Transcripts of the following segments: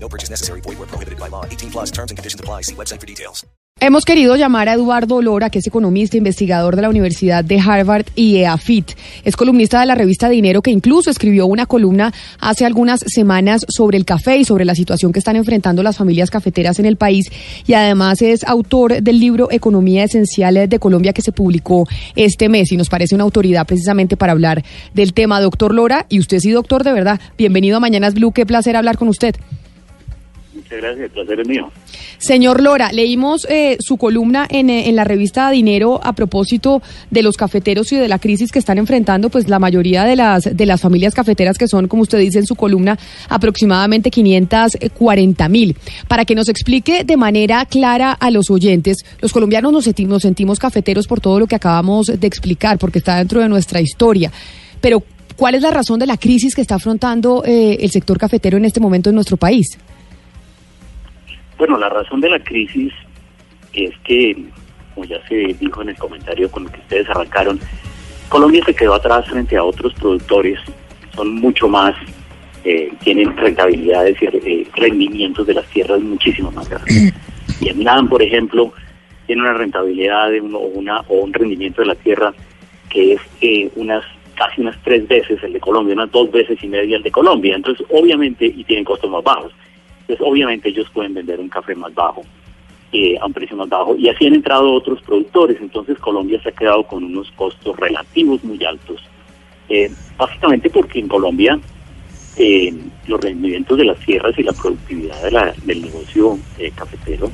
No purchase necessary. Void where prohibited by law. 18 plus terms and conditions apply. See website for details. Hemos querido llamar a Eduardo Lora, que es economista, investigador de la Universidad de Harvard y EAFIT. Es columnista de la revista Dinero, que incluso escribió una columna hace algunas semanas sobre el café y sobre la situación que están enfrentando las familias cafeteras en el país. Y además es autor del libro Economía Esencial de Colombia, que se publicó este mes y nos parece una autoridad precisamente para hablar del tema. Doctor Lora, y usted sí, doctor, de verdad, bienvenido a Mañanas Blue. Qué placer hablar con usted. Muchas gracias, el placer es mío. Señor Lora, leímos eh, su columna en, eh, en, la revista Dinero a propósito de los cafeteros y de la crisis que están enfrentando, pues la mayoría de las de las familias cafeteras que son, como usted dice en su columna, aproximadamente 540 mil. Para que nos explique de manera clara a los oyentes, los colombianos nos sentimos, nos sentimos cafeteros por todo lo que acabamos de explicar, porque está dentro de nuestra historia. Pero, ¿cuál es la razón de la crisis que está afrontando eh, el sector cafetero en este momento en nuestro país? Bueno, la razón de la crisis es que, como ya se dijo en el comentario con el que ustedes arrancaron, Colombia se quedó atrás frente a otros productores, son mucho más, eh, tienen rentabilidades y eh, rendimientos de las tierras muchísimo más grandes. Vietnam, por ejemplo, tiene una rentabilidad de uno, una, o un rendimiento de la tierra que es eh, unas casi unas tres veces el de Colombia, unas dos veces y media el de Colombia. Entonces, obviamente, y tienen costos más bajos. Entonces, obviamente ellos pueden vender un café más bajo, eh, a un precio más bajo. Y así han entrado otros productores. Entonces, Colombia se ha quedado con unos costos relativos muy altos. Eh, básicamente porque en Colombia eh, los rendimientos de las tierras y la productividad de la, del negocio cafetero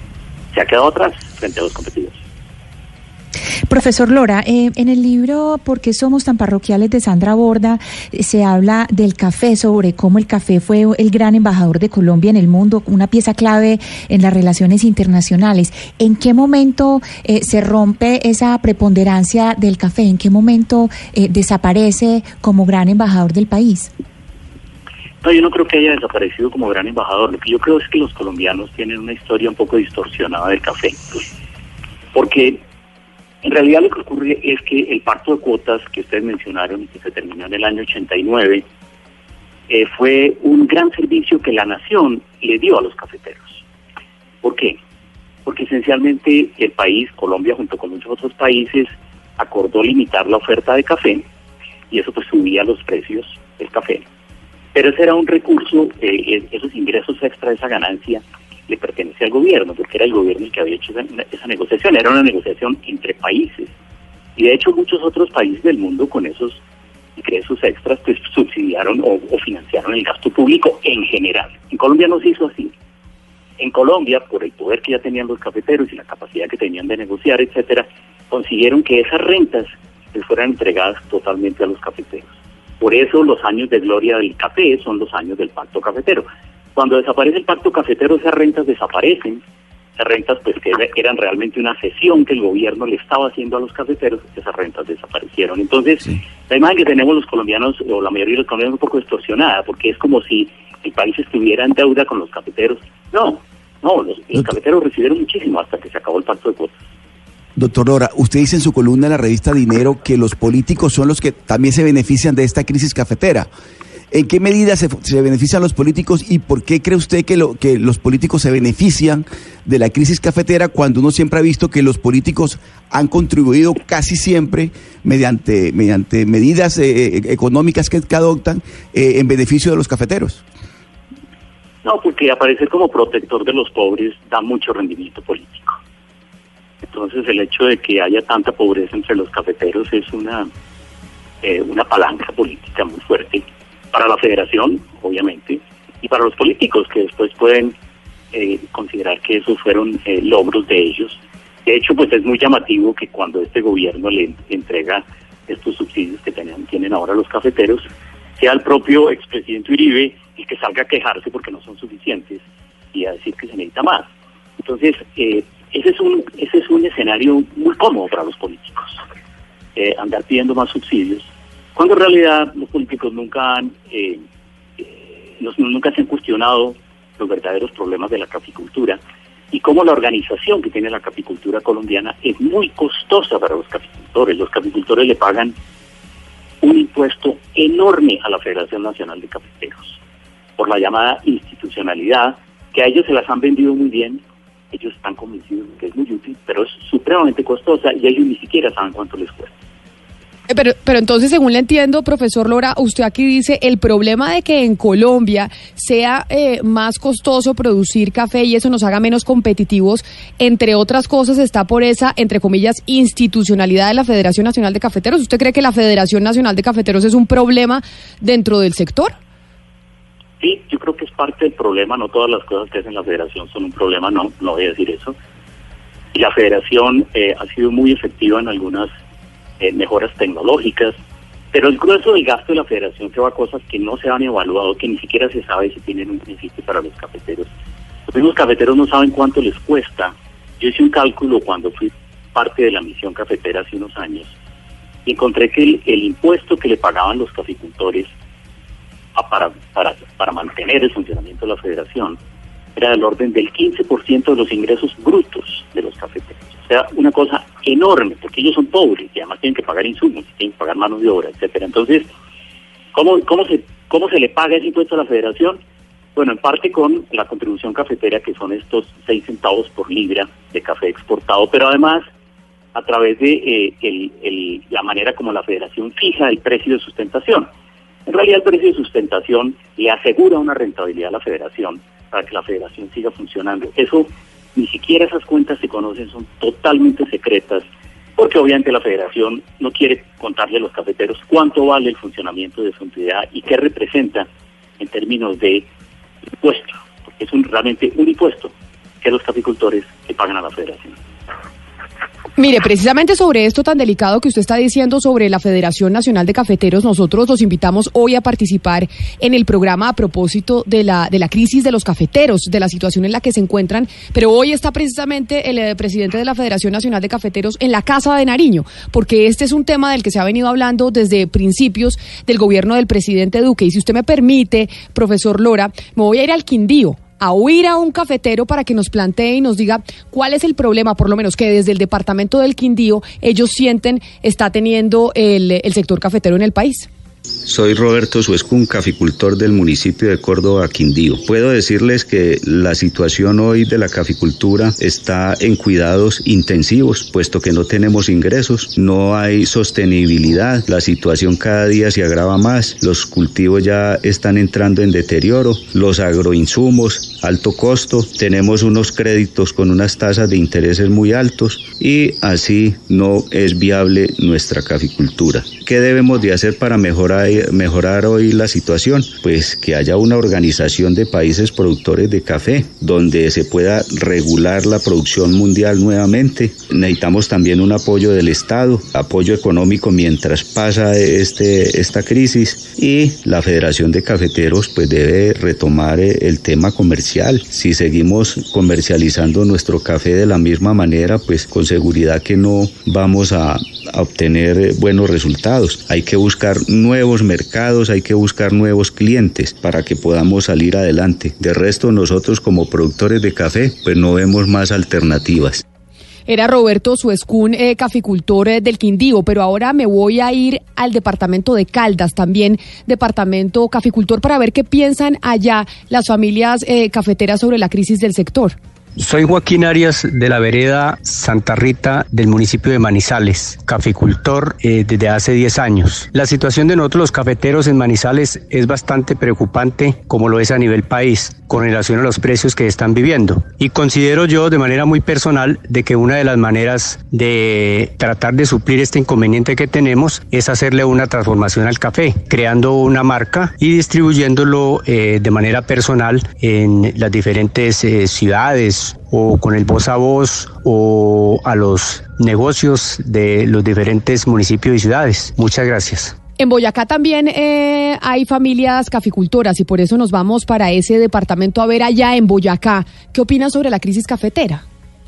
se ha quedado atrás frente a los competidores. Profesor Lora, eh, en el libro ¿Por qué somos tan parroquiales de Sandra Borda eh, se habla del café, sobre cómo el café fue el gran embajador de Colombia en el mundo, una pieza clave en las relaciones internacionales. ¿En qué momento eh, se rompe esa preponderancia del café? ¿En qué momento desaparece como gran embajador del país? No, yo no creo que haya desaparecido como gran embajador. Lo que yo creo es que los colombianos tienen una historia un poco distorsionada del café. Porque en realidad lo que ocurre es que el pacto de cuotas que ustedes mencionaron y que se terminó en el año 89 eh, fue un gran servicio que la nación le dio a los cafeteros. ¿Por qué? Porque esencialmente el país, Colombia junto con muchos otros países, acordó limitar la oferta de café y eso pues subía los precios del café. Pero ese era un recurso, eh, esos ingresos extra, esa ganancia, le pertenece al gobierno, porque era el gobierno el que había hecho esa, negociación, era una negociación entre países. Y de hecho muchos otros países del mundo con esos ingresos extras pues subsidiaron o, financiaron el gasto público en general. En Colombia no se hizo así. En Colombia, por el poder que ya tenían los cafeteros y la capacidad que tenían de negociar, etcétera, consiguieron que esas rentas les fueran entregadas totalmente a los cafeteros. Por eso los años de gloria del café son los años del pacto cafetero. Cuando desaparece el pacto cafetero, esas rentas desaparecen. Esas rentas, pues, que eran realmente una cesión que el gobierno le estaba haciendo a los cafeteros, esas rentas desaparecieron. Entonces, la imagen que tenemos los colombianos, o la mayoría de los colombianos, es un poco distorsionada, porque es como si el país estuviera en deuda con los cafeteros. No, no, los, los cafeteros recibieron muchísimo hasta que se acabó el pacto de cuotas. Doctor Lora, usted dice en su columna en la revista Dinero que los políticos son los que también se benefician de esta crisis cafetera. ¿En qué medida se, benefician los políticos y por qué cree usted que, lo, que los políticos se benefician de la crisis cafetera cuando uno siempre ha visto que los políticos han contribuido casi siempre mediante, mediante medidas eh, eh, económicas que, adoptan eh, en beneficio de los cafeteros? No, porque aparecer como protector de los pobres da mucho rendimiento político. Entonces el hecho de que haya tanta pobreza entre los cafeteros es una, una palanca política muy fuerte para la federación, obviamente, y para los políticos que después pueden eh, considerar que esos fueron eh, logros de ellos. De hecho, pues es muy llamativo que cuando este gobierno le entrega estos subsidios que tenían, tienen ahora los cafeteros, sea el propio expresidente Uribe el que salga a quejarse porque no son suficientes y a decir que se necesita más. Entonces, eh, ese es un, ese es un escenario muy cómodo para los políticos, eh, andar pidiendo más subsidios, cuando en realidad los políticos nunca han, eh, eh, nunca se han cuestionado los verdaderos problemas de la caficultura y cómo la organización que tiene la caficultura colombiana es muy costosa para los caficultores. Los caficultores le pagan un impuesto enorme a la Federación Nacional de Cafeteros por la llamada institucionalidad, que a ellos se las han vendido muy bien, ellos están convencidos de que es muy útil, pero es supremamente costosa y ellos ni siquiera saben cuánto les cuesta. Eh, Pero, pero entonces, según le entiendo, profesor Lora, usted aquí dice el problema de que en Colombia sea eh, más costoso producir café y eso nos haga menos competitivos, entre otras cosas, está por esa, entre comillas, institucionalidad de la Federación Nacional de Cafeteros. ¿Usted cree que la Federación Nacional de Cafeteros es un problema dentro del sector? Sí, yo creo que es parte del problema, no todas las cosas que hacen la federación son un problema, no, no voy a decir eso. Y la federación eh, ha sido muy efectiva en algunas eh, mejoras tecnológicas, pero el grueso del gasto de la federación se va a cosas que no se han evaluado, que ni siquiera se sabe si tienen un beneficio para los cafeteros. Los mismos cafeteros no saben cuánto les cuesta. Yo hice un cálculo cuando fui parte de la misión cafetera hace unos años y encontré que el, impuesto que le pagaban los caficultores para, para, para mantener el funcionamiento de la federación era del orden del 15% de los ingresos brutos de los cafeteros. Sea, una cosa enorme, porque ellos son pobres y además tienen que pagar insumos, tienen que pagar manos de obra, etcétera. Entonces, ¿cómo, cómo, se, ¿cómo se le paga ese impuesto a la federación? Bueno, en parte con la contribución cafetera, que son estos 6 centavos por libra de café exportado, pero además a través de eh, el- el- la manera como la federación fija el precio de sustentación. En realidad el precio de sustentación le asegura una rentabilidad a la federación para que la federación siga funcionando. Eso, ni siquiera esas cuentas se conocen, son totalmente secretas, porque obviamente la federación no quiere contarle a los cafeteros cuánto vale el funcionamiento de su entidad y qué representa en términos de impuesto, porque es un, realmente un impuesto que los caficultores le pagan a la federación. Mire, precisamente sobre esto tan delicado que usted está diciendo sobre la Federación Nacional de Cafeteros, nosotros los invitamos hoy a participar en el programa a propósito de la, de la crisis de los cafeteros, de la situación en la que se encuentran. Pero hoy está precisamente el eh, presidente de la Federación Nacional de Cafeteros en la Casa de Nariño, porque este es un tema del que se ha venido hablando desde principios del gobierno del presidente Duque. Y si usted me permite, profesor Lora, me voy a ir al Quindío a oír a un cafetero para que nos plantee y nos diga cuál es el problema, por lo menos que desde el departamento del Quindío ellos sienten está teniendo el, el sector cafetero en el país. Soy Roberto Suescún, caficultor del municipio de Córdoba, Quindío. Puedo decirles que la situación hoy de la caficultura está en cuidados intensivos, puesto que no tenemos ingresos, no hay sostenibilidad, la situación cada día se agrava más, los cultivos ya están entrando en deterioro, los agroinsumos, alto costo, tenemos unos créditos con unas tasas de intereses muy altos y así no es viable nuestra caficultura. ¿Qué debemos de hacer para mejorar, mejorar hoy la situación? Pues que haya una organización de países productores de café donde se pueda regular la producción mundial nuevamente. Necesitamos también un apoyo del Estado, apoyo económico mientras pasa este, esta crisis y la Federación de Cafeteros pues debe retomar eh, el tema comercial. Si seguimos comercializando nuestro café de la misma manera, pues con seguridad que no vamos a, a obtener eh, buenos resultados. Hay que buscar nuevos mercados, hay que buscar nuevos clientes para que podamos salir adelante. De resto, nosotros como productores de café, pues no vemos más alternativas. Era Roberto Suescún, eh, caficultor eh, del Quindío, pero ahora me voy a ir al departamento de Caldas, también departamento caficultor, para ver qué piensan allá las familias cafeteras sobre la crisis del sector. Soy Joaquín Arias de la vereda Santa Rita del municipio de Manizales, caficultor eh, desde hace 10 años. La situación de nosotros los cafeteros en Manizales es bastante preocupante como lo es a nivel país con relación a los precios que están viviendo. Y considero yo de manera muy personal de que una de las maneras de tratar de suplir este inconveniente que tenemos es hacerle una transformación al café, creando una marca y distribuyéndolo eh, de manera personal en las diferentes eh, ciudades o con el voz a voz o a los negocios de los diferentes municipios y ciudades. Muchas gracias. En Boyacá también eh, hay familias caficultoras y por eso nos vamos para ese departamento a ver allá en Boyacá. ¿Qué opinan sobre la crisis cafetera?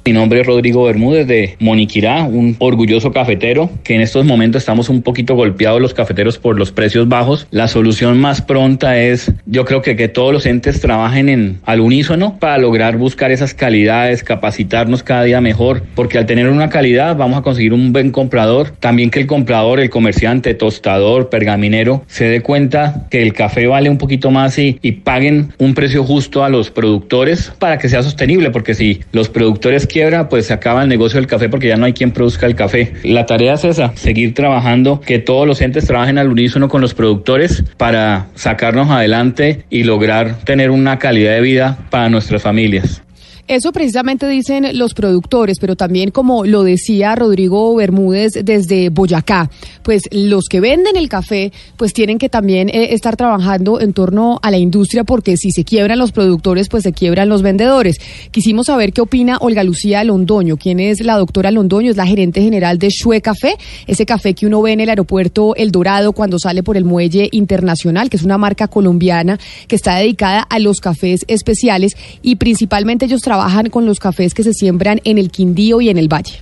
Mi nombre es Rodrigo Bermúdez de Moniquirá, un orgulloso cafetero que en estos momentos estamos un poquito golpeados los cafeteros por los precios bajos. La solución más pronta es, yo creo que que todos los entes trabajen en al unísono para lograr buscar esas calidades, capacitarnos cada día mejor, porque al tener una calidad vamos a conseguir un buen comprador, también que el comprador, el comerciante, tostador, pergaminero se dé cuenta que el café vale un poquito más y, y paguen un precio justo a los productores para que sea sostenible, porque si los productores quiebra, pues se acaba el negocio del café porque ya no hay quien produzca el café. La tarea es esa, seguir trabajando, que todos los entes trabajen al unísono con los productores para sacarnos adelante y lograr tener una calidad de vida para nuestras familias. Eso precisamente dicen los productores, pero también como lo decía Rodrigo Bermúdez desde Boyacá, pues los que venden el café pues tienen que también eh, estar trabajando en torno a la industria porque si se quiebran los productores pues se quiebran los vendedores. Quisimos saber qué opina Olga Lucía Londoño, quien es la doctora Londoño, es la gerente general de Shue Café, ese café que uno ve en el aeropuerto El Dorado cuando sale por el muelle internacional, que es una marca colombiana que está dedicada a los cafés especiales y principalmente ellos trabajan trabajan con los cafés que se siembran en el Quindío y en el Valle?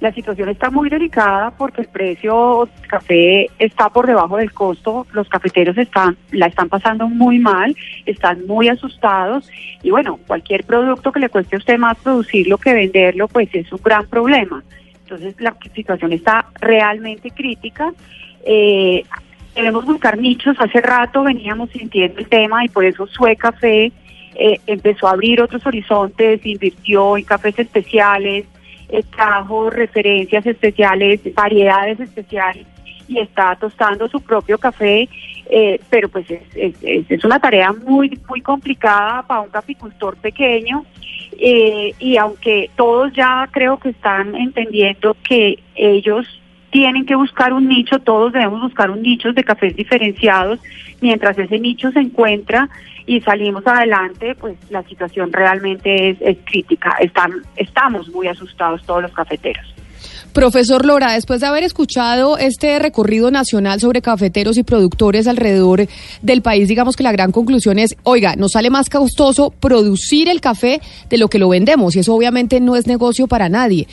La situación está muy delicada porque el precio del café está por debajo del costo, los cafeteros están la están pasando muy mal, están muy asustados y bueno, cualquier producto que le cueste a usted más producirlo que venderlo, pues es un gran problema. Entonces la situación está realmente crítica. Eh, debemos buscar nichos. Hace rato veníamos sintiendo el tema y por eso Sue Café eh, empezó a abrir otros horizontes, invirtió en cafés especiales, eh, trajo referencias especiales, variedades especiales y está tostando su propio café, eh, pero pues es, es, una tarea muy muy complicada para un caficultor pequeño y aunque todos ya creo que están entendiendo que ellos tienen que buscar un nicho, todos debemos buscar un nicho de cafés diferenciados, mientras ese nicho se encuentra y salimos adelante, pues la situación realmente es, crítica. Están, estamos muy asustados todos los cafeteros. Profesor Lora, después de haber escuchado este recorrido nacional sobre cafeteros y productores alrededor del país, digamos que la gran conclusión es, oiga, nos sale más costoso producir el café de lo que lo vendemos y eso obviamente no es negocio para nadie.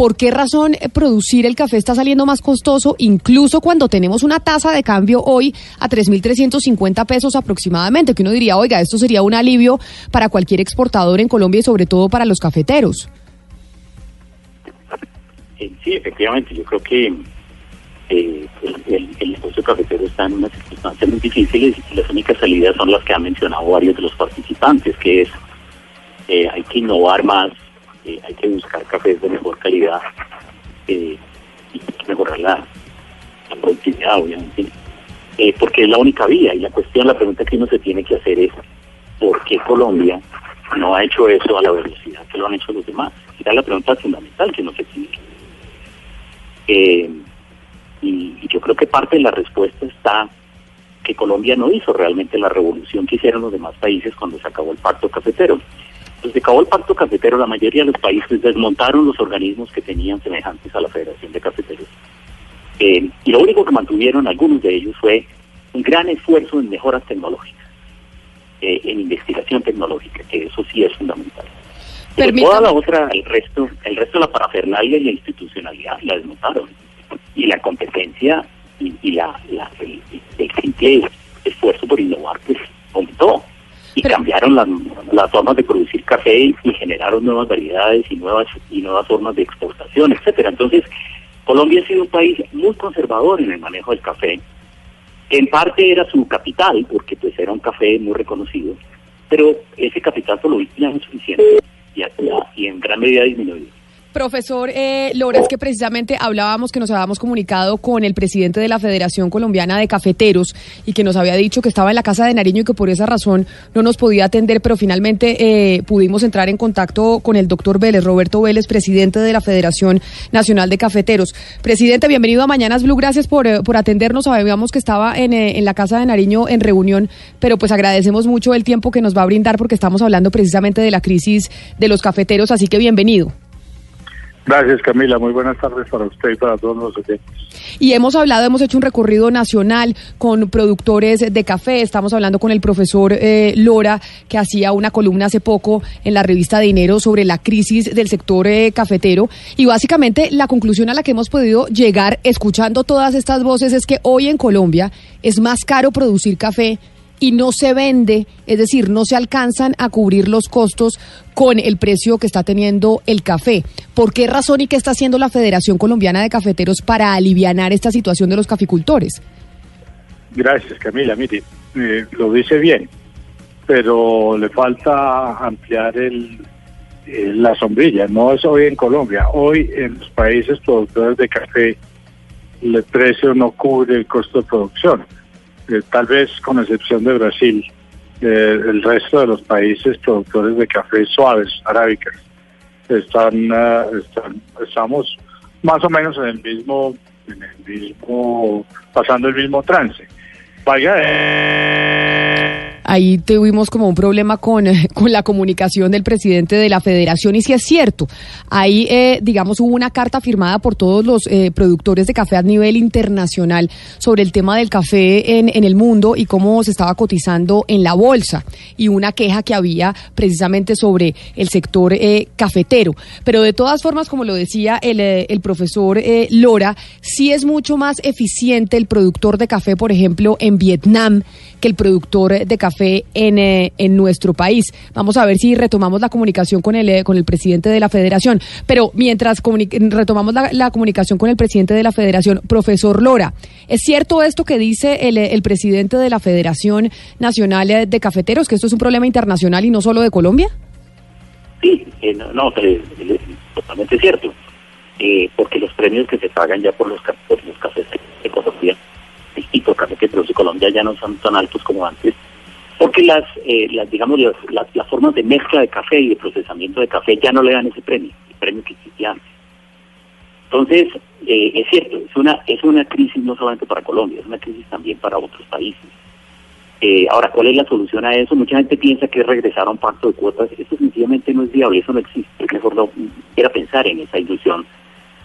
¿Por qué razón eh, producir el café está saliendo más costoso, incluso cuando tenemos una tasa de cambio hoy a 3.350 pesos aproximadamente? Que uno diría, oiga, esto sería un alivio para cualquier exportador en Colombia y sobre todo para los cafeteros. Eh, sí, efectivamente, yo creo que eh, el, negocio cafetero está en unas circunstancias muy difíciles y las únicas salidas son las que han mencionado varios de los participantes, que es hay que innovar más, hay que buscar cafés de mejor calidad eh, y mejorar la, productividad, obviamente, eh, porque es la única vía. Y la cuestión, la pregunta que uno se tiene que hacer es, ¿por qué Colombia no ha hecho eso a la velocidad que lo han hecho los demás? Esa es la pregunta fundamental que uno se tiene eh, y, y yo creo que parte de la respuesta está que Colombia no hizo realmente la revolución que hicieron los demás países cuando se acabó el pacto cafetero. Desde que acabó el pacto cafetero, la mayoría de los países desmontaron los organismos que tenían semejantes a la Federación de Cafeteros. Eh, y lo único que mantuvieron algunos de ellos fue un gran esfuerzo en mejoras tecnológicas, eh, en investigación tecnológica, que eso sí es fundamental. Pero toda la otra, el resto, el resto de la parafernalia y la institucionalidad la desmontaron. Y la competencia y, la, el, el simple esfuerzo por innovar, pues aumentó y cambiaron las, formas de producir café y, generaron nuevas variedades y nuevas y nuevas formas de exportación, etcétera. Entonces, Colombia ha sido un país muy conservador en el manejo del café. En parte era su capital, porque pues era un café muy reconocido, pero ese capital por lo visto ya no suficiente y, y en gran medida ha disminuido. Profesor eh, Lora, es que precisamente hablábamos que nos habíamos comunicado con el presidente de la Federación Colombiana de Cafeteros y que nos había dicho que estaba en la casa de Nariño y que por esa razón no nos podía atender, pero finalmente eh, pudimos entrar en contacto con el doctor Vélez, Roberto Vélez, presidente de la Federación Nacional de Cafeteros. Presidente, bienvenido a Mañanas Blue, gracias por, eh, por atendernos. Sabíamos que estaba en, eh, en la casa de Nariño en reunión, pero pues agradecemos mucho el tiempo que nos va a brindar porque estamos hablando precisamente de la crisis de los cafeteros, así que bienvenido. Gracias Camila, muy buenas tardes para usted y para todos los oyentes. Y hemos hablado, hemos hecho un recorrido nacional con productores de café. Estamos hablando con el profesor eh, Lora, que hacía una columna hace poco en la revista Dinero sobre la crisis del sector eh, cafetero. Y básicamente la conclusión a la que hemos podido llegar escuchando todas estas voces es que hoy en Colombia es más caro producir café y no se vende, es decir, no se alcanzan a cubrir los costos con el precio que está teniendo el café. ¿Por qué razón y qué está haciendo la Federación Colombiana de Cafeteros para aliviar esta situación de los caficultores? Gracias, Camila. Mire, eh, lo dice bien, pero le falta ampliar el, la sombrilla. No es hoy en Colombia. Hoy en los países productores de café el precio no cubre el costo de producción eh, tal vez con excepción de Brasil, eh, el resto de los países productores de café suaves, arábicas, están, eh, están, estamos más o menos en el mismo, en el mismo, pasando el mismo trance. Vaya ahí tuvimos como un problema con, con la comunicación del presidente de la federación y si es cierto, ahí eh, digamos hubo una carta firmada por todos los eh, productores de café a nivel internacional sobre el tema del café en, en el mundo y cómo se estaba cotizando en la bolsa y una queja que había precisamente sobre el sector eh, cafetero. Pero de todas formas, como lo decía el, el profesor Lora, sí es mucho más eficiente el productor de café, por ejemplo, en Vietnam que el productor de café en, eh, en nuestro país. Vamos a ver si retomamos la comunicación con el, eh, con el presidente de la federación. Pero mientras retomamos la, comunicación con el presidente de la federación, profesor Lora, ¿es cierto esto que dice el, el presidente de la Federación Nacional de Cafeteros, que esto es un problema internacional y no solo de Colombia? Sí, eh, no, no totalmente cierto. porque los premios que se pagan ya por los, por los cafés de Colombia y por café que produce Colombia ya no son tan altos como antes, porque las, eh, las digamos, las, las, formas de mezcla de café y de procesamiento de café ya no le dan ese premio, el premio que existía antes. Entonces, eh, es cierto, es una, es una crisis no solamente para Colombia, es una crisis también para otros países. Eh, ahora, ¿cuál es la solución a eso? Mucha gente piensa que es regresar a un pacto de cuotas. Eso sencillamente no es viable, eso no existe. Mejor no quiera pensar en esa ilusión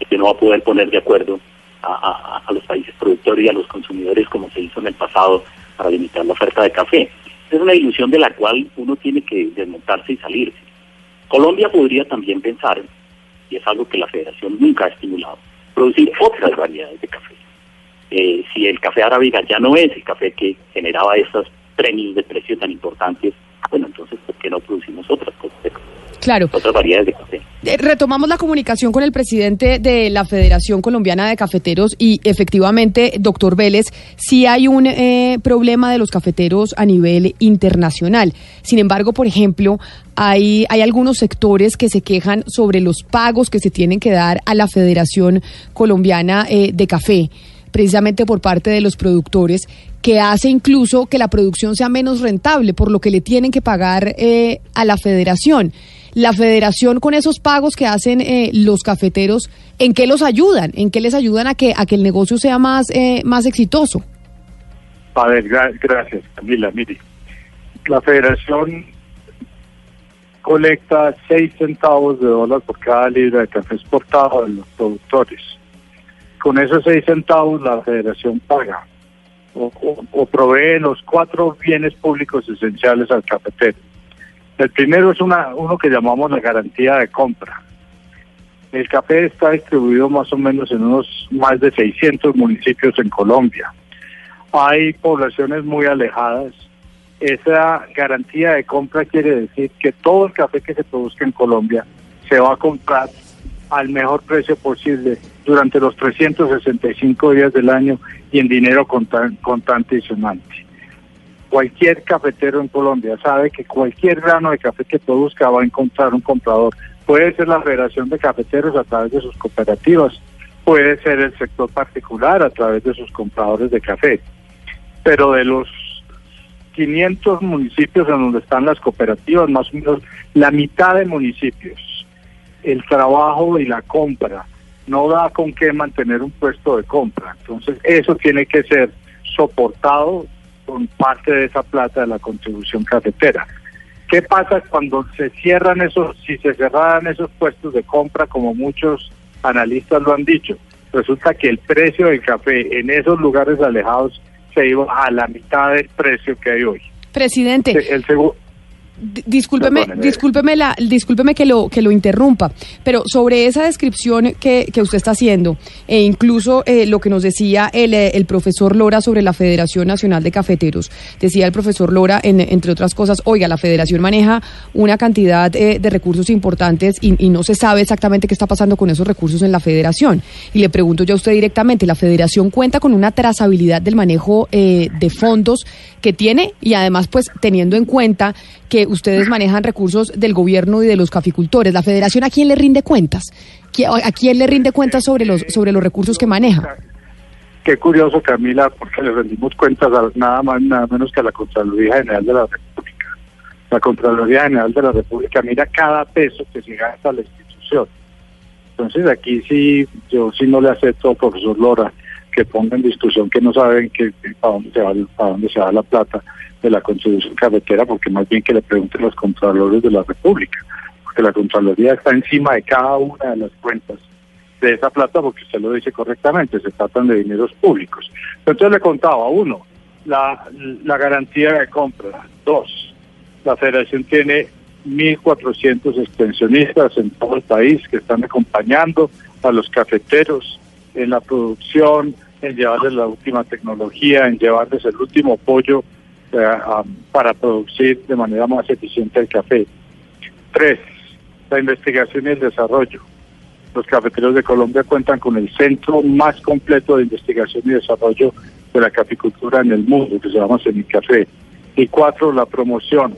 que no va a poder poner de acuerdo a, los países productores y a los consumidores como se hizo en el pasado para limitar la oferta de café. Es una ilusión de la cual uno tiene que desmontarse y salirse. Colombia podría también pensar, y es algo que la federación nunca ha estimulado, producir otras variedades de café. Eh, si el café arábiga ya no es el café que generaba esos premios de precio tan importantes, bueno, entonces, ¿por qué no producimos otras cosas de café? Claro. Otras variedades de café. Eh, retomamos la comunicación con el presidente de la Federación Colombiana de Cafeteros y efectivamente, doctor Vélez, sí hay un eh, problema de los cafeteros a nivel internacional. Sin embargo, por ejemplo, hay, hay algunos sectores que se quejan sobre los pagos que se tienen que dar a la Federación Colombiana eh, de Café precisamente por parte de los productores, que hace incluso que la producción sea menos rentable, por lo que le tienen que pagar a la federación la federación con esos pagos que hacen eh, los cafeteros, ¿en qué los ayudan? ¿En qué les ayudan a que, a que el negocio sea más, eh, más exitoso? A ver, gracias, Camila. Mire, la federación colecta 6 centavos de dólar por cada libra de café exportado de los productores. Con esos 6 centavos la federación paga o, o provee los cuatro bienes públicos esenciales al cafetero el primero es una, uno que llamamos la garantía de compra. El café está distribuido más o menos en unos más de 600 municipios en Colombia. Hay poblaciones muy alejadas. Esa garantía de compra quiere decir que todo el café que se produzca en Colombia se va a comprar al mejor precio posible durante los 365 días del año y en dinero contante y sonante cualquier cafetero en Colombia sabe que cualquier grano de café que produzca va a encontrar un comprador. Puede ser la Federación de Cafeteros a través de sus cooperativas, puede ser el sector particular a través de sus compradores de café. Pero de los 500 municipios en donde están las cooperativas, más o menos la mitad de municipios, el trabajo y la compra no da con qué mantener un puesto de compra. Entonces eso tiene que ser soportado con parte de esa plata de la contribución cafetera. ¿Qué pasa cuando se cierran esos, si se cerraran esos puestos de compra como muchos analistas lo han dicho. Resulta que el precio del café en esos lugares alejados se iba a la mitad del precio que hay hoy. Presidente. El segundo D- Discúlpeme, discúlpeme, la, discúlpeme que lo que lo interrumpa, pero sobre esa descripción que, que usted está haciendo, e incluso eh, lo que nos decía el, eh, el profesor Lora sobre la Federación Nacional de Cafeteros, decía el profesor Lora, en- entre otras cosas, oiga, la Federación maneja una cantidad eh, de recursos importantes y, y no se sabe exactamente qué está pasando con esos recursos en la Federación. Y le pregunto yo a usted directamente, ¿la Federación cuenta con una trazabilidad del manejo eh, de fondos que tiene y además pues teniendo en cuenta que ustedes manejan recursos del gobierno y de los caficultores. ¿La federación a quién le rinde cuentas? ¿Qui- ¿A quién le rinde cuentas sobre los, sobre los recursos que maneja? Qué curioso, Camila, porque le rendimos cuentas nada más nada menos que a la Contraloría General de la República. La Contraloría General de la República mira cada peso que se gasta la institución. Entonces aquí sí, yo sí no le acepto al profesor Lora que ponga en discusión que no saben que, para dónde se va para dónde se va la plata de la contribución cafetera, porque más bien que le pregunten los contralores de la República, porque la Contraloría está encima de cada una de las cuentas de esa plata, porque usted lo dice correctamente, se tratan de dineros públicos. Entonces le contaba, uno, la, la garantía de compra, dos, la federación tiene 1.400 extensionistas en todo el país que están acompañando a los cafeteros en la producción, en llevarles la última tecnología, en llevarles el último apoyo para producir de manera más eficiente el café. Tres, la investigación y el desarrollo. Los cafeteros de Colombia cuentan con el centro más completo de investigación y desarrollo de la caficultura en el mundo, que se llama Semicafé. Y cuatro, la promoción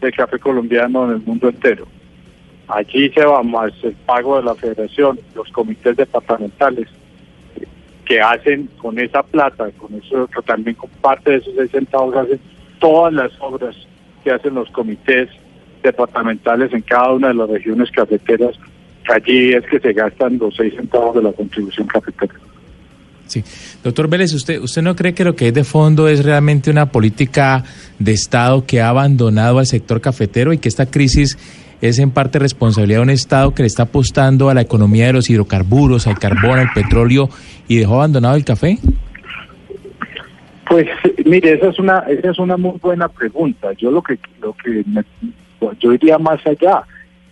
del café colombiano en el mundo entero. Allí se va más el pago de la federación, los comités departamentales que hacen con esa plata, con eso también con parte de esos seis centavos hacen todas las obras que hacen los comités departamentales en cada una de las regiones cafeteras. Allí es que se gastan los seis centavos de la contribución cafetera. Sí. Doctor Vélez, ¿usted, ¿usted no cree que lo que es de fondo es realmente una política de Estado que ha abandonado al sector cafetero y que esta crisis es en parte responsabilidad de un Estado que le está apostando a la economía de los hidrocarburos, al carbón, al petróleo y dejó abandonado el café? Pues mire, esa es una esa es una muy buena pregunta. Yo lo que lo que me- yo iría más allá.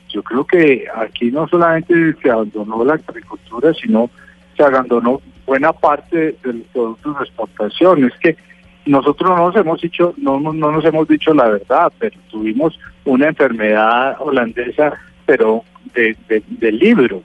Yo creo que aquí no solamente se abandonó la agricultura, sino se abandonó buena parte de los productos de exportación. Es que nosotros no nos hemos dicho no, no, no nos hemos dicho la verdad, pero tuvimos una enfermedad holandesa, pero de, de, de libro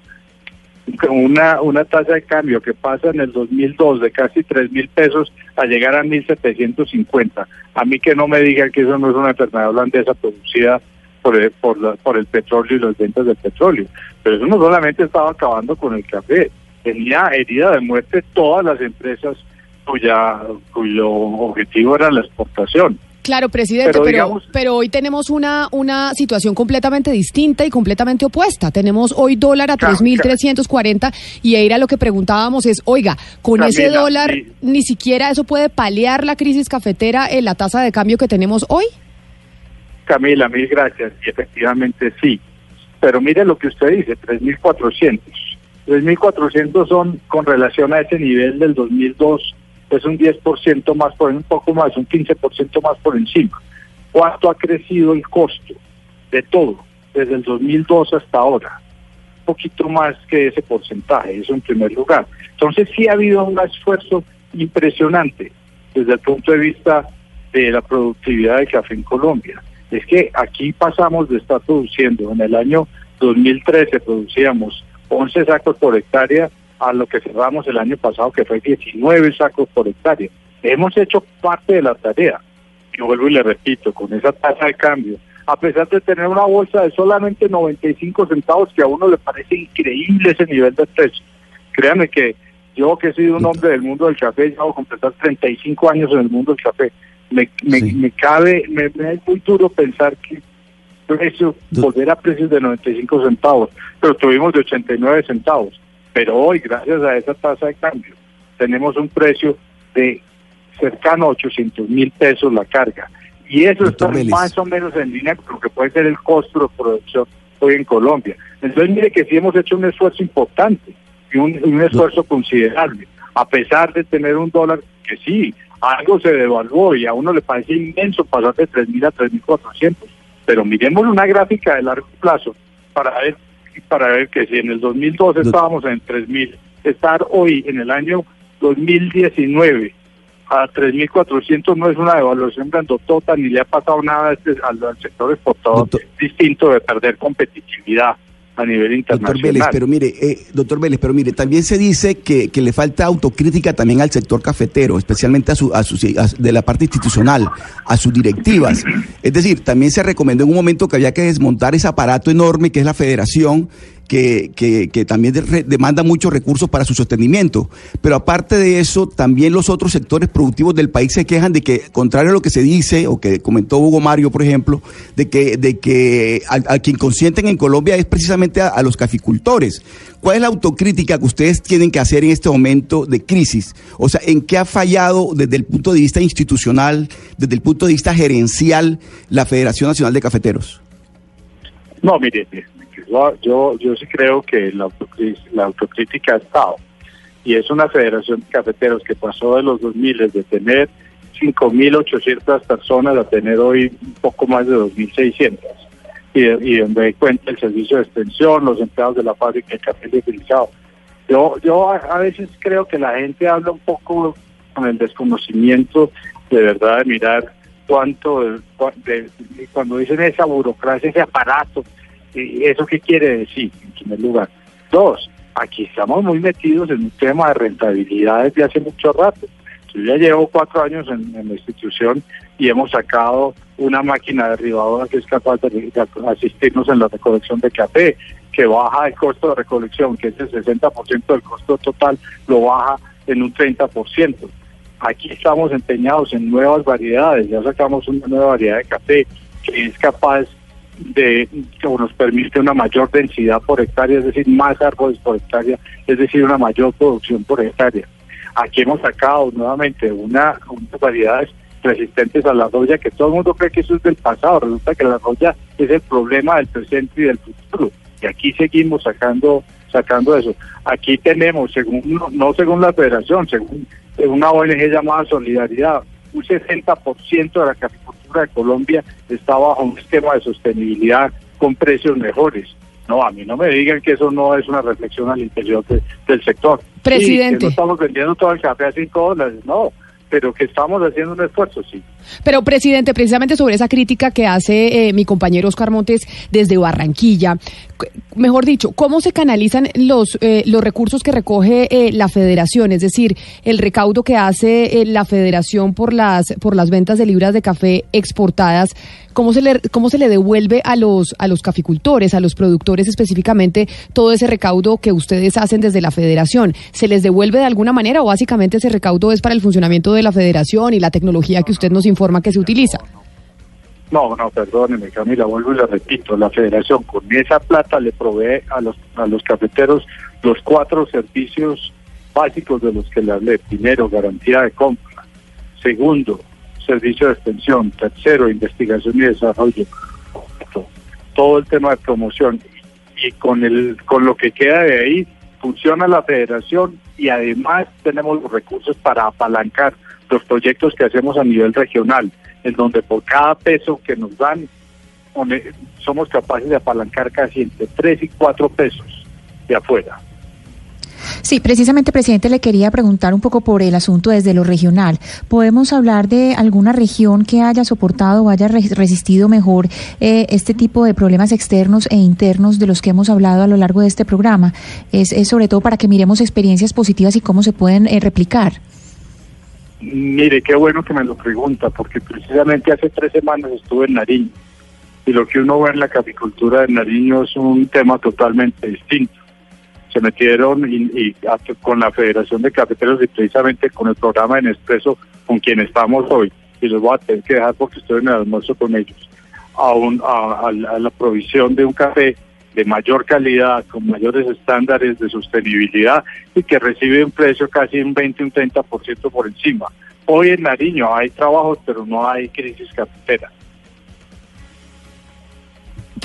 una, una tasa de cambio que pasa en el 2002 de casi 3 mil pesos a llegar a 1.750. A mí que no me digan que eso no es una enfermedad holandesa producida por el, por, la- por el petróleo y las ventas del petróleo. Pero eso no solamente estaba acabando con el café, tenía herida de muerte todas las empresas cuya cuyo objetivo era la exportación. Claro, presidente, Pero pero, digamos- pero hoy tenemos una, una situación completamente distinta y completamente opuesta. Tenemos hoy dólar a Claro, 3.340 y era lo que preguntábamos es, oiga, con ese dólar sí. ni siquiera eso puede paliar la crisis cafetera en la tasa de cambio que tenemos hoy. Camila, mil gracias. Y efectivamente sí. Pero mire lo que usted dice, 3.400. 3.400 son con relación a ese nivel del 2002, es un 10% más, por un poco más, un 15% más por encima. ¿Cuánto ha crecido el costo de todo desde el 2002 hasta ahora? Un poquito más que ese porcentaje, eso en primer lugar. Entonces sí ha habido un esfuerzo impresionante desde el punto de vista de la productividad del café en Colombia. Es que aquí pasamos de estar produciendo, en el año 2013 producíamos 11 sacos por hectárea a lo que cerramos el año pasado, que fue 19 sacos por hectárea. Hemos hecho parte de la tarea. Y vuelvo y le repito, con esa tasa de cambio, a pesar de tener una bolsa de solamente 95 centavos, que a uno le parece increíble ese nivel de precio. Créanme que yo que he sido un hombre del mundo del café, llevo a completar 35 años en el mundo del café, me, me, me cabe, me, me es muy duro pensar que precio, volver a precios de 95 centavos, pero tuvimos de 89 centavos. Pero hoy, gracias a esa tasa de cambio, tenemos un precio de cercano a 800 mil pesos la carga. Y eso está más o menos en línea con lo que puede ser el costo de producción hoy en Colombia. Entonces mire que sí hemos hecho un esfuerzo importante y un, un esfuerzo considerable, a pesar de tener un dólar que sí, algo se devaluó y a uno le parece inmenso pasar de 3.000 a 3.400, pero miremos una gráfica de largo plazo para ver para ver que si en el 2012 estábamos en 3.000, estar hoy en el año 2019 a 3.400 no es una devaluación grandotota ni le ha pasado nada este, al, al sector exportador distinto de perder competitividad a nivel Doctor internacional. Vélez, pero mire, eh, doctor Vélez, pero mire, también se dice que, que le falta autocrítica también al sector cafetero, especialmente a su, a sus, a- de la parte institucional, a sus directivas. Es decir, también se recomendó en un momento que había que desmontar ese aparato enorme que es la federación, que, que, también demanda muchos recursos para su sostenimiento. Pero aparte de eso, también los otros sectores productivos del país se quejan de que, contrario a lo que se dice, o que comentó Hugo Mario, por ejemplo, de que, de que a, a quien consienten en Colombia es precisamente a, a los caficultores. ¿Cuál es la autocrítica que ustedes tienen que hacer en este momento de crisis? O sea, ¿en qué ha fallado desde el punto de vista institucional, desde el punto de vista gerencial, la Federación Nacional de Cafeteros? No, mire, yo, yo, sí creo que la, la autocrítica ha estado. Y es una federación de cafeteros que pasó de los 2000 de tener 5.800 personas a tener hoy un poco más de 2.600. Y, y donde cuenta el servicio de extensión, los empleados de la fábrica de café utilizado. Yo, yo a, veces creo que la gente habla un poco con el desconocimiento de verdad de mirar cuánto, de- cuando dicen esa burocracia, ese aparato, ¿Y ¿Eso qué quiere decir, en primer lugar? Dos, aquí estamos muy metidos en un tema de rentabilidad desde hace mucho rato. Yo ya llevo cuatro años en, en la institución y hemos sacado una máquina derribadora que es capaz de, de asistirnos en la recolección de café, que baja el costo de recolección, que es el 60% del costo total, lo baja en un 30%. Aquí estamos empeñados en nuevas variedades, ya sacamos una nueva variedad de café que es capaz de que nos permite una mayor densidad por hectárea, es decir, más árboles por hectárea, es decir, una mayor producción por hectárea. Aquí hemos sacado nuevamente una, unas variedades resistentes a la roya, que todo el mundo cree que eso es del pasado, resulta que la roya es el problema del presente y del futuro. Y aquí seguimos sacando sacando eso. Aquí tenemos, según no, según la federación, según una ONG llamada Solidaridad, un 60% de la de Colombia está bajo un esquema de sostenibilidad con precios mejores. No, a mí no me digan que eso no es una reflexión al interior de- del sector. Presidente. Y que no estamos vendiendo todo el café a 5 dólares, no, pero que estamos haciendo un esfuerzo, sí. Pero, presidente, precisamente sobre esa crítica que hace eh, mi compañero Oscar Montes desde Barranquilla, mejor dicho, ¿cómo se canalizan los, eh, los recursos que recoge eh, la federación? Es decir, el recaudo que hace eh, la federación por las, por las ventas de libras de café exportadas, ¿cómo se le, cómo se le devuelve a los, a los caficultores, a los productores específicamente, todo ese recaudo que ustedes hacen desde la federación? ¿Se les devuelve de alguna manera o básicamente ese recaudo es para el funcionamiento de la federación y la tecnología que usted nos informa que se utiliza? No, no, perdóneme, Camila, vuelvo y le repito, la federación con esa plata le provee a los, a los cafeteros los cuatro servicios básicos de los que le hablé. Primero, garantía de compra. Segundo, servicio de extensión. Tercero, investigación y desarrollo. Todo el tema de promoción. Y con, el, con lo que queda de ahí, funciona la federación y además tenemos los recursos para apalancar los proyectos que hacemos a nivel regional, en donde por cada peso que nos dan, somos capaces de apalancar casi entre 3 y 4 pesos de afuera. Sí, precisamente, presidente, le quería preguntar un poco por el asunto desde lo regional. ¿Podemos hablar de alguna región que haya soportado o haya re- resistido mejor eh, este tipo de problemas externos e internos de los que hemos hablado a lo largo de este programa? Es, es sobre todo para que miremos experiencias positivas y cómo se pueden eh, replicar. Mire, qué bueno que me lo pregunta, porque precisamente hace tres semanas estuve en Nariño y lo que uno ve en la capicultura de Nariño es un tema totalmente distinto. Se metieron y, y con la Federación de Cafeteros y precisamente con el programa en Expreso con quien estamos hoy, y los voy a tener que dejar porque estoy en el almuerzo con ellos, a, a la provisión de un café de mayor calidad, con mayores estándares de sostenibilidad y que recibe un precio casi un 20, un 30% por encima. Hoy en Nariño hay trabajos, pero no hay crisis cafetera.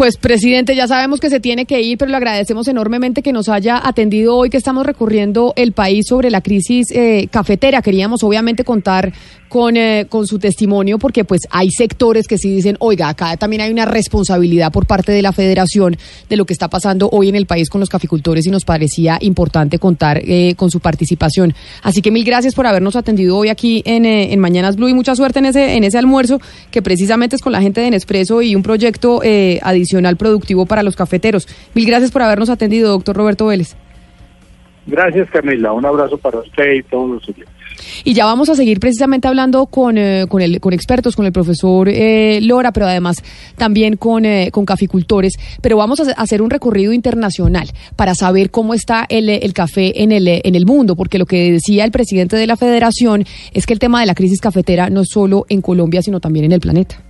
Pues presidente, ya sabemos que se tiene que ir, pero le agradecemos enormemente que nos haya atendido hoy que estamos recorriendo el país sobre la crisis eh, cafetera. Queríamos obviamente contar con, eh, con su testimonio porque pues hay sectores que sí dicen, oiga, acá también hay una responsabilidad por parte de la federación de lo que está pasando hoy en el país con los caficultores y nos parecía importante contar eh, con su participación. Así que mil gracias por habernos atendido hoy aquí en, eh, en Mañanas Blue y mucha suerte en ese, en ese almuerzo que precisamente es con la gente de Nespresso y un proyecto eh, adicional productivo para los cafeteros. Mil gracias por habernos atendido, doctor Roberto Vélez. Gracias, Camila. Un abrazo para usted y todos los oyentes. Y ya vamos a seguir precisamente hablando con, eh, con, el, con expertos, con el profesor eh, Lora, pero además también con, eh, con caficultores. Pero vamos a hacer un recorrido internacional para saber cómo está el, el café en el, en el mundo, porque lo que decía el presidente de la federación es que el tema de la crisis cafetera no es solo en Colombia, sino también en el planeta.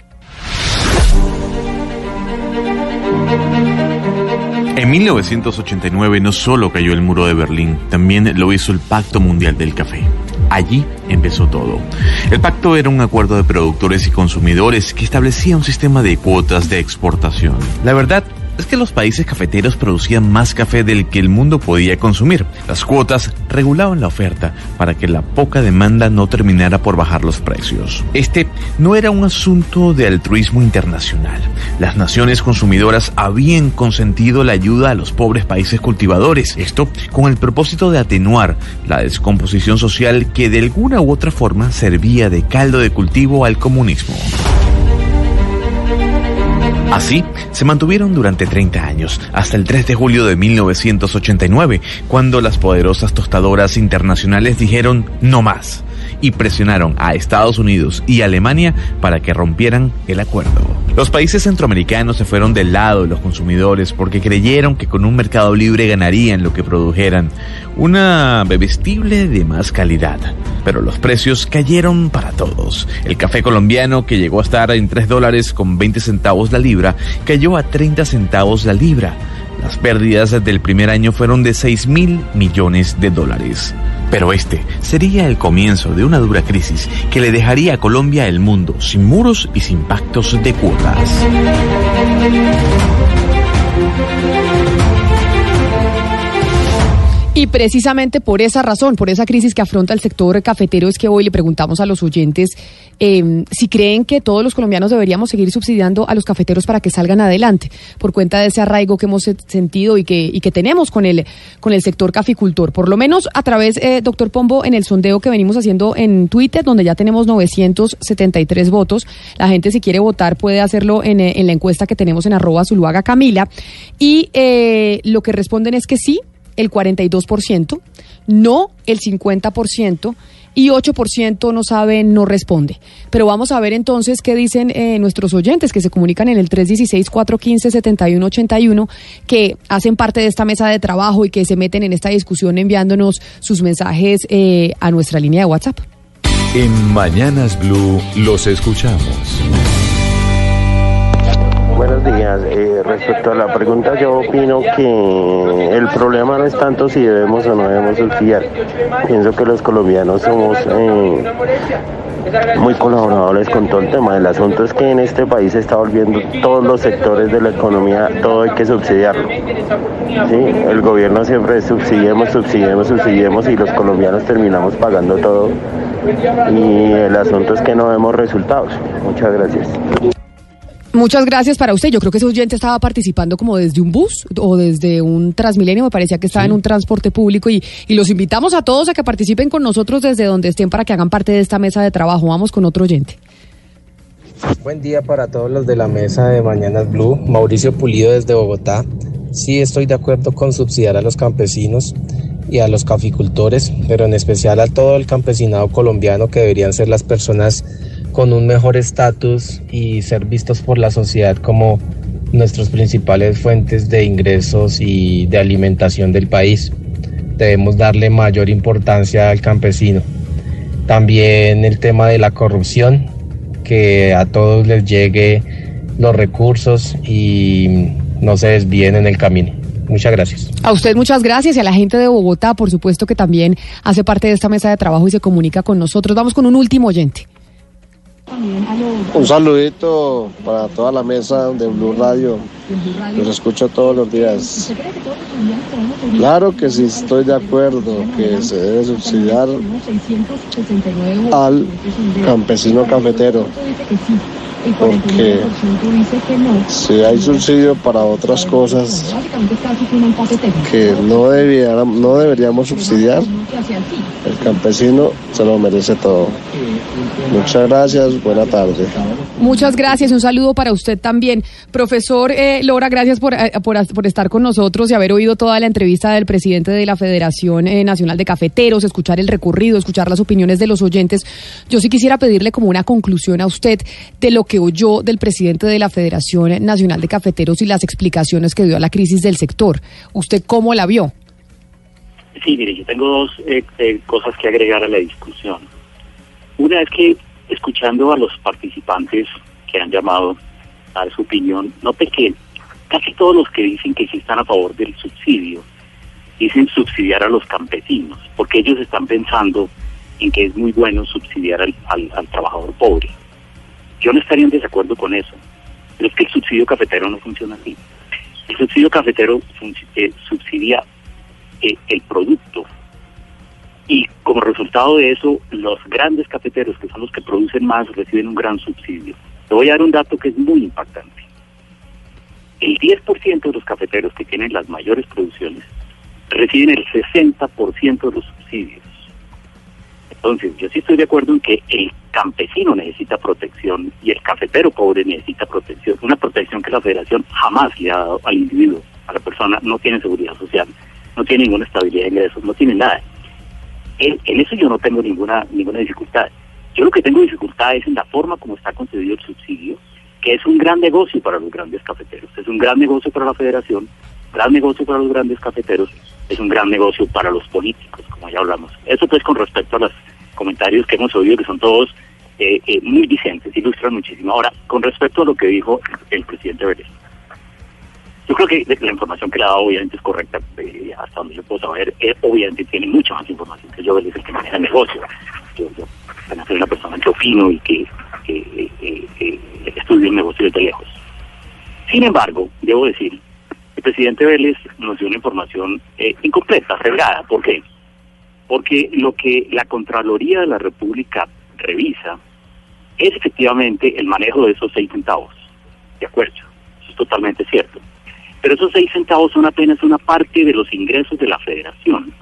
En 1989 no solo cayó el muro de Berlín, también lo hizo el Pacto Mundial del Café. Allí empezó todo. El pacto era un acuerdo de productores y consumidores que establecía un sistema de cuotas de exportación. La verdad es que los países cafeteros producían más café del que el mundo podía consumir. Las cuotas regulaban la oferta para que la poca demanda no terminara por bajar los precios. Este no era un asunto de altruismo internacional. Las naciones consumidoras habían consentido la ayuda a los pobres países cultivadores. Esto con el propósito de atenuar la descomposición social que de alguna u otra forma servía de caldo de cultivo al comunismo. Así, se mantuvieron durante 30 años, hasta el 3 de julio de 1989, cuando las poderosas tostadoras internacionales dijeron no más y presionaron a Estados Unidos y Alemania para que rompieran el acuerdo. Los países centroamericanos se fueron del lado de los consumidores porque creyeron que con un mercado libre ganarían lo que produjeran, una bebestible de más calidad. Pero los precios cayeron para todos. El café colombiano, que llegó a estar en 3 dólares con 20 centavos la libra, cayó a 30 centavos la libra. Las pérdidas del primer año fueron de 6 mil millones de dólares. Pero este sería el comienzo de una dura crisis que le dejaría a Colombia el mundo sin muros y sin pactos de cuotas. Y precisamente por esa razón, por esa crisis que afronta el sector cafetero, es que hoy le preguntamos a los oyentes eh, si creen que todos los colombianos deberíamos seguir subsidiando a los cafeteros para que salgan adelante, por cuenta de ese arraigo que hemos sentido y que, y que tenemos con el, con el sector caficultor. Por lo menos a través, eh, doctor Pombo, en el sondeo que venimos haciendo en Twitter, donde ya tenemos 973 votos, la gente si quiere votar puede hacerlo en, en la encuesta que tenemos en arroba Zuluaga Camila. Y eh, lo que responden es que sí, el 42%, no el 50% y 8% no sabe, no responde. Pero vamos a ver entonces qué dicen eh, nuestros oyentes que se comunican en el 316-415-7181, que hacen parte de esta mesa de trabajo y que se meten en esta discusión enviándonos sus mensajes eh, a nuestra línea de WhatsApp. En Mañanas Blue los escuchamos. Buenos días. Eh, respecto a la pregunta, yo opino que el problema no es tanto si debemos o no debemos subsidiar. Pienso que los colombianos somos eh, muy colaboradores con todo el tema. El asunto es que en este país se está volviendo todos los sectores de la economía, todo hay que subsidiarlo. ¿sí? El gobierno siempre subsidiemos, subsidiemos, subsidiemos y los colombianos terminamos pagando todo. Y el asunto es que no vemos resultados. Muchas gracias. Muchas gracias para usted. Yo creo que ese oyente estaba participando como desde un bus o desde un Transmilenio. Me parecía que estaba en un transporte público y, y, los invitamos a todos a que participen con nosotros desde donde estén para que hagan parte de esta mesa de trabajo. Vamos con otro oyente. Buen día para todos los de la mesa de Mañanas Blue. Mauricio Pulido desde Bogotá. Sí estoy de acuerdo con subsidiar a los campesinos y a los caficultores, pero en especial a todo el campesinado colombiano que deberían ser las personas con un mejor estatus y ser vistos por la sociedad como nuestras principales fuentes de ingresos y de alimentación del país. Debemos darle mayor importancia al campesino. También el tema de la corrupción, que a todos les llegue los recursos y no se desvíen en el camino. Muchas gracias. A usted muchas gracias y a la gente de Bogotá, por supuesto que también hace parte de esta mesa de trabajo y se comunica con nosotros. Vamos con un último oyente. Un saludito para toda la mesa de Blue Radio. Los escucho todos los días. Claro que sí estoy de acuerdo que se debe subsidiar al campesino cafetero. Porque si hay subsidio para otras cosas que no, debiera, no deberíamos subsidiar, el campesino se lo merece todo. Muchas gracias, buena tarde. Muchas gracias, un saludo para usted también. Profesor eh, Lora, gracias por, eh, por, por estar con nosotros y haber oído toda la entrevista del presidente de la Federación eh, Nacional de Cafeteros, escuchar el recorrido, escuchar las opiniones de los oyentes. Yo sí quisiera pedirle como una conclusión a usted de lo que oyó del presidente de la Federación Nacional de Cafeteros y las explicaciones que dio a la crisis del sector. ¿Usted cómo la vio? Sí, mire, yo tengo dos eh, eh, cosas que agregar a la discusión. Una es que escuchando a los participantes que han llamado a su opinión, note que casi todos los que dicen que sí están a favor del subsidio, dicen subsidiar a los campesinos, porque ellos están pensando en que es muy bueno subsidiar al, al- trabajador pobre. Yo no estaría en desacuerdo con eso, pero es que el subsidio cafetero no funciona así. El subsidio cafetero eh, subsidia eh, el producto y como resultado de eso los grandes cafeteros que son los que producen más reciben un gran subsidio. Te voy a dar un dato que es muy impactante. El 10% de los cafeteros que tienen las mayores producciones reciben el 60% de los subsidios. Entonces, yo sí estoy de acuerdo en que el campesino necesita protección y el cafetero pobre necesita protección. Una protección que la federación jamás le ha dado al individuo, a la persona, no tiene seguridad social, no tiene ninguna estabilidad de ingresos, no tiene nada. En, eso yo no tengo ninguna ninguna dificultad. Yo lo que tengo dificultad es en la forma como está concedido el subsidio, que es un gran negocio para los grandes cafeteros, es un gran negocio para la federación, gran negocio para los grandes cafeteros, es un gran negocio para los políticos, como ya hablamos. Eso pues con respecto a los comentarios que hemos oído, que son todos eh, eh, muy vigentes, ilustran muchísimo. Ahora, con respecto a lo que dijo el presidente Vélez, yo creo que la información que le ha dado obviamente es correcta, eh, hasta donde yo puedo saber, eh, obviamente tiene mucha más información que yo, él es el que maneja el negocio. Yo, yo soy una persona que opino y que, que, eh, el negocio desde lejos. Sin embargo, debo decir, el presidente Vélez nos dio una información incompleta, regada. ¿Por qué? Porque lo que la Contraloría de la República revisa es efectivamente el manejo de esos seis centavos. De acuerdo, eso es totalmente cierto. Pero esos seis centavos son apenas una parte de los ingresos de la federación.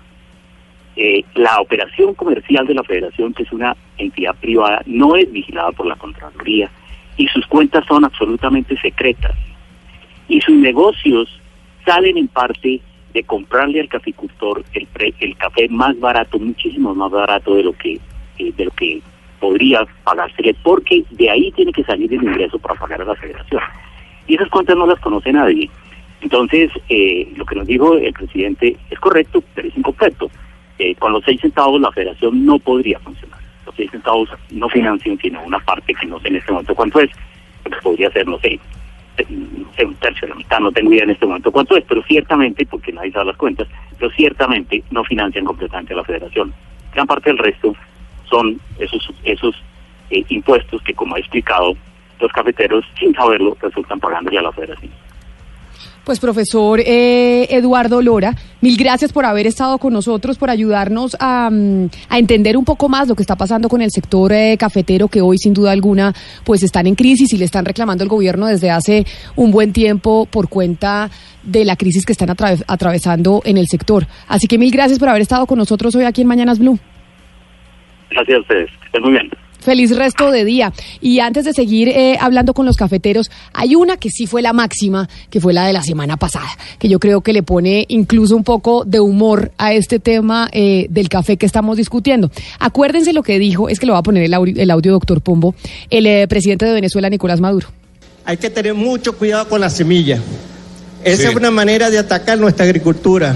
Eh, la operación comercial de la federación, que es una entidad privada, no es vigilada por la Contraloría y sus cuentas son absolutamente secretas. Y sus negocios salen en parte de comprarle al caficultor el, pre- el café más barato, muchísimo más barato de lo que eh, de lo que podría pagársele, porque de ahí tiene que salir el ingreso para pagar a la federación. Y esas cuentas no las conoce nadie. Entonces, eh, lo que nos dijo el presidente es correcto, pero es incompleto. Eh, con los seis centavos la federación no podría funcionar. Los seis centavos no financian sino una parte que no sé en este momento cuánto es. Pues podría ser, no sé, no sé, un tercio de la mitad, no tengo idea en este momento cuánto es, pero ciertamente, porque nadie sabe las cuentas, pero ciertamente no financian completamente a la federación. Gran parte del resto son esos esos eh, impuestos que, como he explicado, los cafeteros, sin saberlo, resultan pagándole a la federación. Pues profesor eh, Eduardo Lora, mil gracias por haber estado con nosotros, por ayudarnos a, mm, a entender un poco más lo que está pasando con el sector eh, cafetero que hoy sin duda alguna pues están en crisis y le están reclamando al gobierno desde hace un buen tiempo por cuenta de la crisis que están atra- atravesando en el sector. Así que mil gracias por haber estado con nosotros hoy aquí en Mañanas Blue. Gracias a ustedes, estén muy bien. Feliz resto de día. Y antes de seguir eh, hablando con los cafeteros, hay una que sí fue la máxima, que fue la de la semana pasada, que yo creo que le pone incluso un poco de humor a este tema eh, del café que estamos discutiendo. Acuérdense lo que dijo, es que lo va a poner el, audio, el audio doctor Pombo, el eh, presidente de Venezuela, Nicolás Maduro. Hay que tener mucho cuidado con la semilla. Esa es una manera de atacar nuestra agricultura.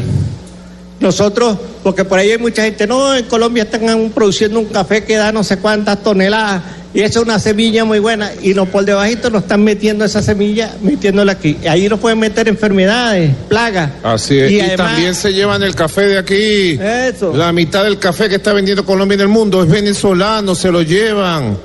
Nosotros, porque por ahí hay mucha gente, no, en Colombia están produciendo un café que da no sé cuántas toneladas y es una semilla muy buena y no por debajito nos están metiendo esa semilla, metiéndola aquí. Ahí nos pueden meter enfermedades, plagas. Así es. Y Y, además- también se llevan el café de aquí. Eso. La mitad del café que está vendiendo Colombia en el mundo es venezolano, se lo llevan.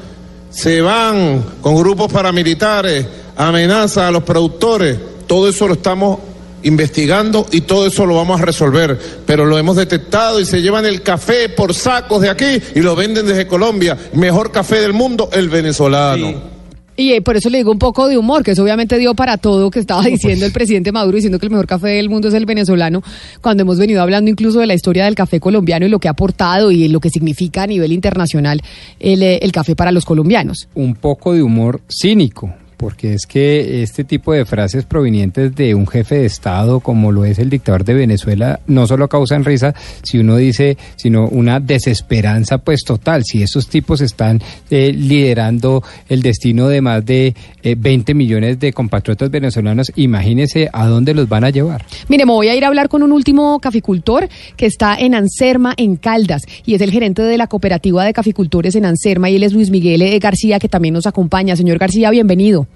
se van con grupos paramilitares, amenaza a los productores, todo eso lo estamos investigando y todo eso lo vamos a resolver, pero lo hemos detectado y se llevan el café por sacos de aquí y lo venden desde Colombia. Mejor café del mundo, el venezolano. Y eh, por eso le digo un poco de humor, que eso obviamente dio para todo que estaba diciendo el presidente Maduro, diciendo que el mejor café del mundo es el venezolano, cuando hemos venido hablando incluso de la historia del café colombiano y lo que ha aportado y lo que significa a nivel internacional el, eh, el café para los colombianos. Un poco de humor cínico, porque es que este tipo de frases provenientes de un jefe de Estado como lo es el dictador de Venezuela no solo causan risa, si uno dice, sino una desesperanza pues total. Si esos tipos están eh, liderando el destino de más de eh, 20 millones de compatriotas venezolanos, imagínese a dónde los van a llevar. Mire, me voy a ir a hablar con un último caficultor que está en Anserma, en Caldas, y es el gerente de la cooperativa de caficultores en Anserma, y él es Luis Miguel eh, García, que también nos acompaña. Señor García, bienvenido.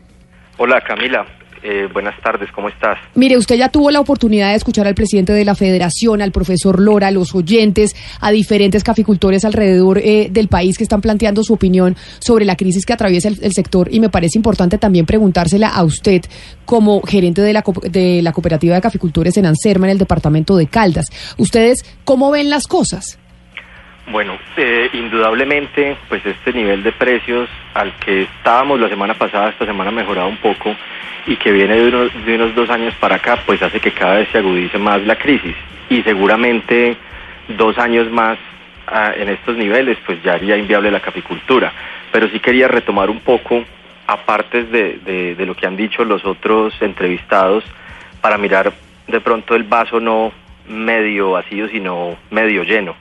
Hola Camila, eh, buenas tardes, ¿cómo estás? Mire, usted ya tuvo la oportunidad de escuchar al presidente de la federación, al profesor Lora, a los oyentes, a diferentes caficultores alrededor eh, del país que están planteando su opinión sobre la crisis que atraviesa el, el, sector y me parece importante también preguntársela a usted como gerente de la, de la cooperativa de caficultores en Anserma, en el departamento de Caldas. ¿Ustedes cómo ven las cosas? Bueno, eh, indudablemente, pues este nivel de precios al que estábamos la semana pasada, esta semana ha mejorado un poco y que viene de unos, de unos dos años para acá, pues hace que cada vez se agudice más la crisis y seguramente dos años más ah, en estos niveles, pues ya haría inviable la capicultura. Pero sí quería retomar un poco, aparte de, de, de lo que han dicho los otros entrevistados, para mirar de pronto el vaso no medio vacío, sino medio lleno.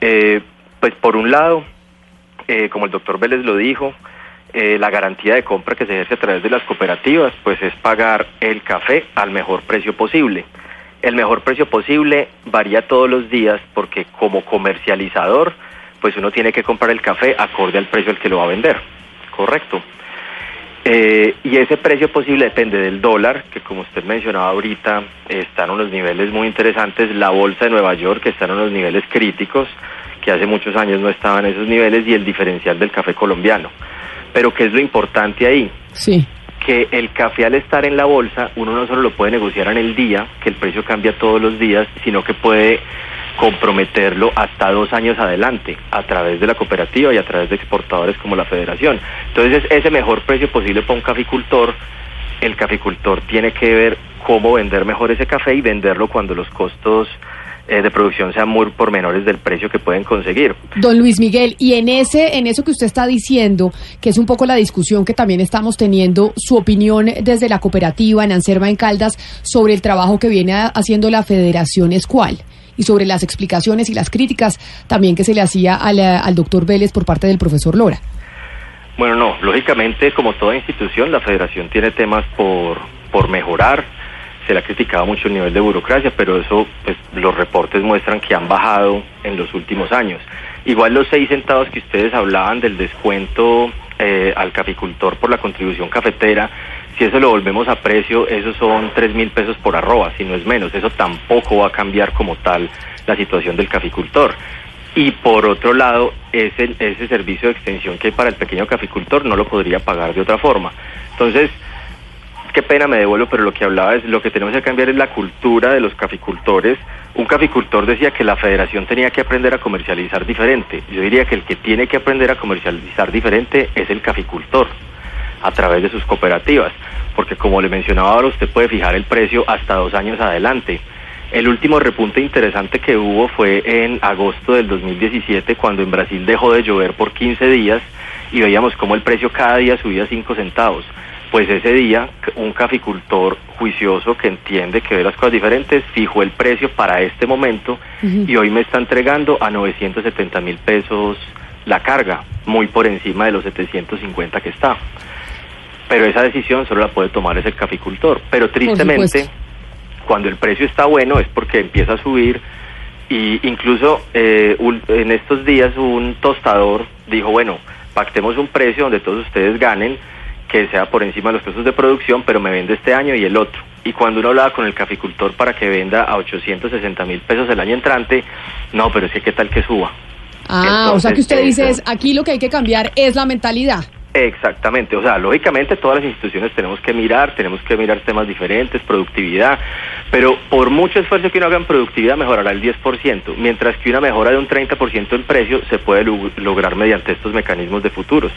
Eh, pues por un lado, eh, como el doctor Vélez lo dijo, eh, la garantía de compra que se ejerce a través de las cooperativas, pues es pagar el café al mejor precio posible. El mejor precio posible varía todos los días porque como comercializador, pues uno tiene que comprar el café acorde al precio al que lo va a vender, correcto. Eh, y ese precio posible depende del dólar, que como usted mencionaba ahorita, está en unos niveles muy interesantes. La bolsa de Nueva York está en unos niveles críticos, que hace muchos años no estaba en esos niveles, y el diferencial del café colombiano. Pero ¿qué es lo importante ahí? Sí. Que el café al estar en la bolsa, uno no solo lo puede negociar en el día, que el precio cambia todos los días, sino que puede comprometerlo hasta dos años adelante a través de la cooperativa y a través de exportadores como la federación. Entonces, ese mejor precio posible para un caficultor, el caficultor tiene que ver cómo vender mejor ese café y venderlo cuando los costos de producción sean muy por menores del precio que pueden conseguir. Don Luis Miguel, y en ese, en eso que usted está diciendo, que es un poco la discusión que también estamos teniendo, su opinión desde la cooperativa en Anserma en Caldas sobre el trabajo que viene haciendo la federación es cuál? y sobre las explicaciones y las críticas también que se le hacía al, al doctor Vélez por parte del profesor Lora. Bueno, no, lógicamente, como toda institución, la federación tiene temas por, por mejorar. Se le ha criticado mucho el nivel de burocracia, pero eso, pues, los reportes muestran que han bajado en los últimos años. Igual los seis centavos que ustedes hablaban del descuento eh, al caficultor por la contribución cafetera, si eso lo volvemos a precio, esos son tres mil pesos por arroba, si no es menos. Eso tampoco va a cambiar como tal la situación del caficultor. Y por otro lado, ese, ese servicio de extensión que hay para el pequeño caficultor no lo podría pagar de otra forma. Entonces, qué pena me devuelvo, pero lo que hablaba es lo que tenemos que cambiar es la cultura de los caficultores. Un caficultor decía que la federación tenía que aprender a comercializar diferente. Yo diría que el que tiene que aprender a comercializar diferente es el caficultor a través de sus cooperativas, porque como le mencionaba ahora, usted puede fijar el precio hasta dos años adelante. El último repunte interesante que hubo fue en agosto del 2017, cuando en Brasil dejó de llover por 15 días y veíamos cómo el precio cada día subía 5 centavos. Pues ese día un caficultor juicioso que entiende que ve las cosas diferentes fijó el precio para este momento uh -huh. y hoy me está entregando a 970 mil pesos la carga, muy por encima de los 750 que está pero esa decisión solo la puede tomar ese caficultor. Pero tristemente, cuando el precio está bueno es porque empieza a subir y incluso eh, un, en estos días un tostador dijo, bueno, pactemos un precio donde todos ustedes ganen, que sea por encima de los costos de producción, pero me vende este año y el otro. Y cuando uno hablaba con el caficultor para que venda a 860 mil pesos el año entrante, no, pero es que qué tal que suba. Ah, o sea que usted dice, es, aquí lo que hay que cambiar es la mentalidad. Exactamente, o sea, lógicamente todas las instituciones tenemos que mirar, tenemos que mirar temas diferentes, productividad, pero por mucho esfuerzo que uno haga en productividad mejorará el 10%, mientras que una mejora de un 30% en precio se puede lograr mediante estos mecanismos de futuros.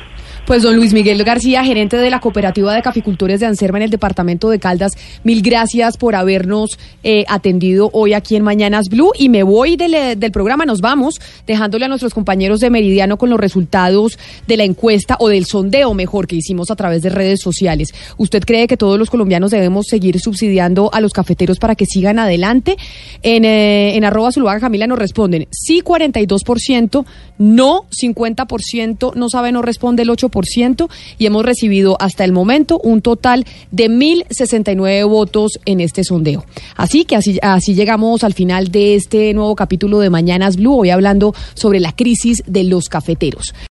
Pues don Luis Miguel García, gerente de la Cooperativa de Caficultores de Anserma en el departamento de Caldas, mil gracias por habernos eh, atendido hoy aquí en Mañanas Blue y me voy del, eh, del programa, nos vamos dejándole a nuestros compañeros de Meridiano con los resultados de la encuesta o del sondeo mejor que hicimos a través de redes sociales. ¿Usted cree que todos los colombianos debemos seguir subsidiando a los cafeteros para que sigan adelante? En, eh, en arroba Zuluaga Camila nos responden sí 42%, no 50%, no sabe, no responde el 8% y hemos recibido hasta el momento un total de 1.069 votos en este sondeo. Así que así, así llegamos al final de este nuevo capítulo de Mañanas Blue, hoy hablando sobre la crisis de los cafeteros.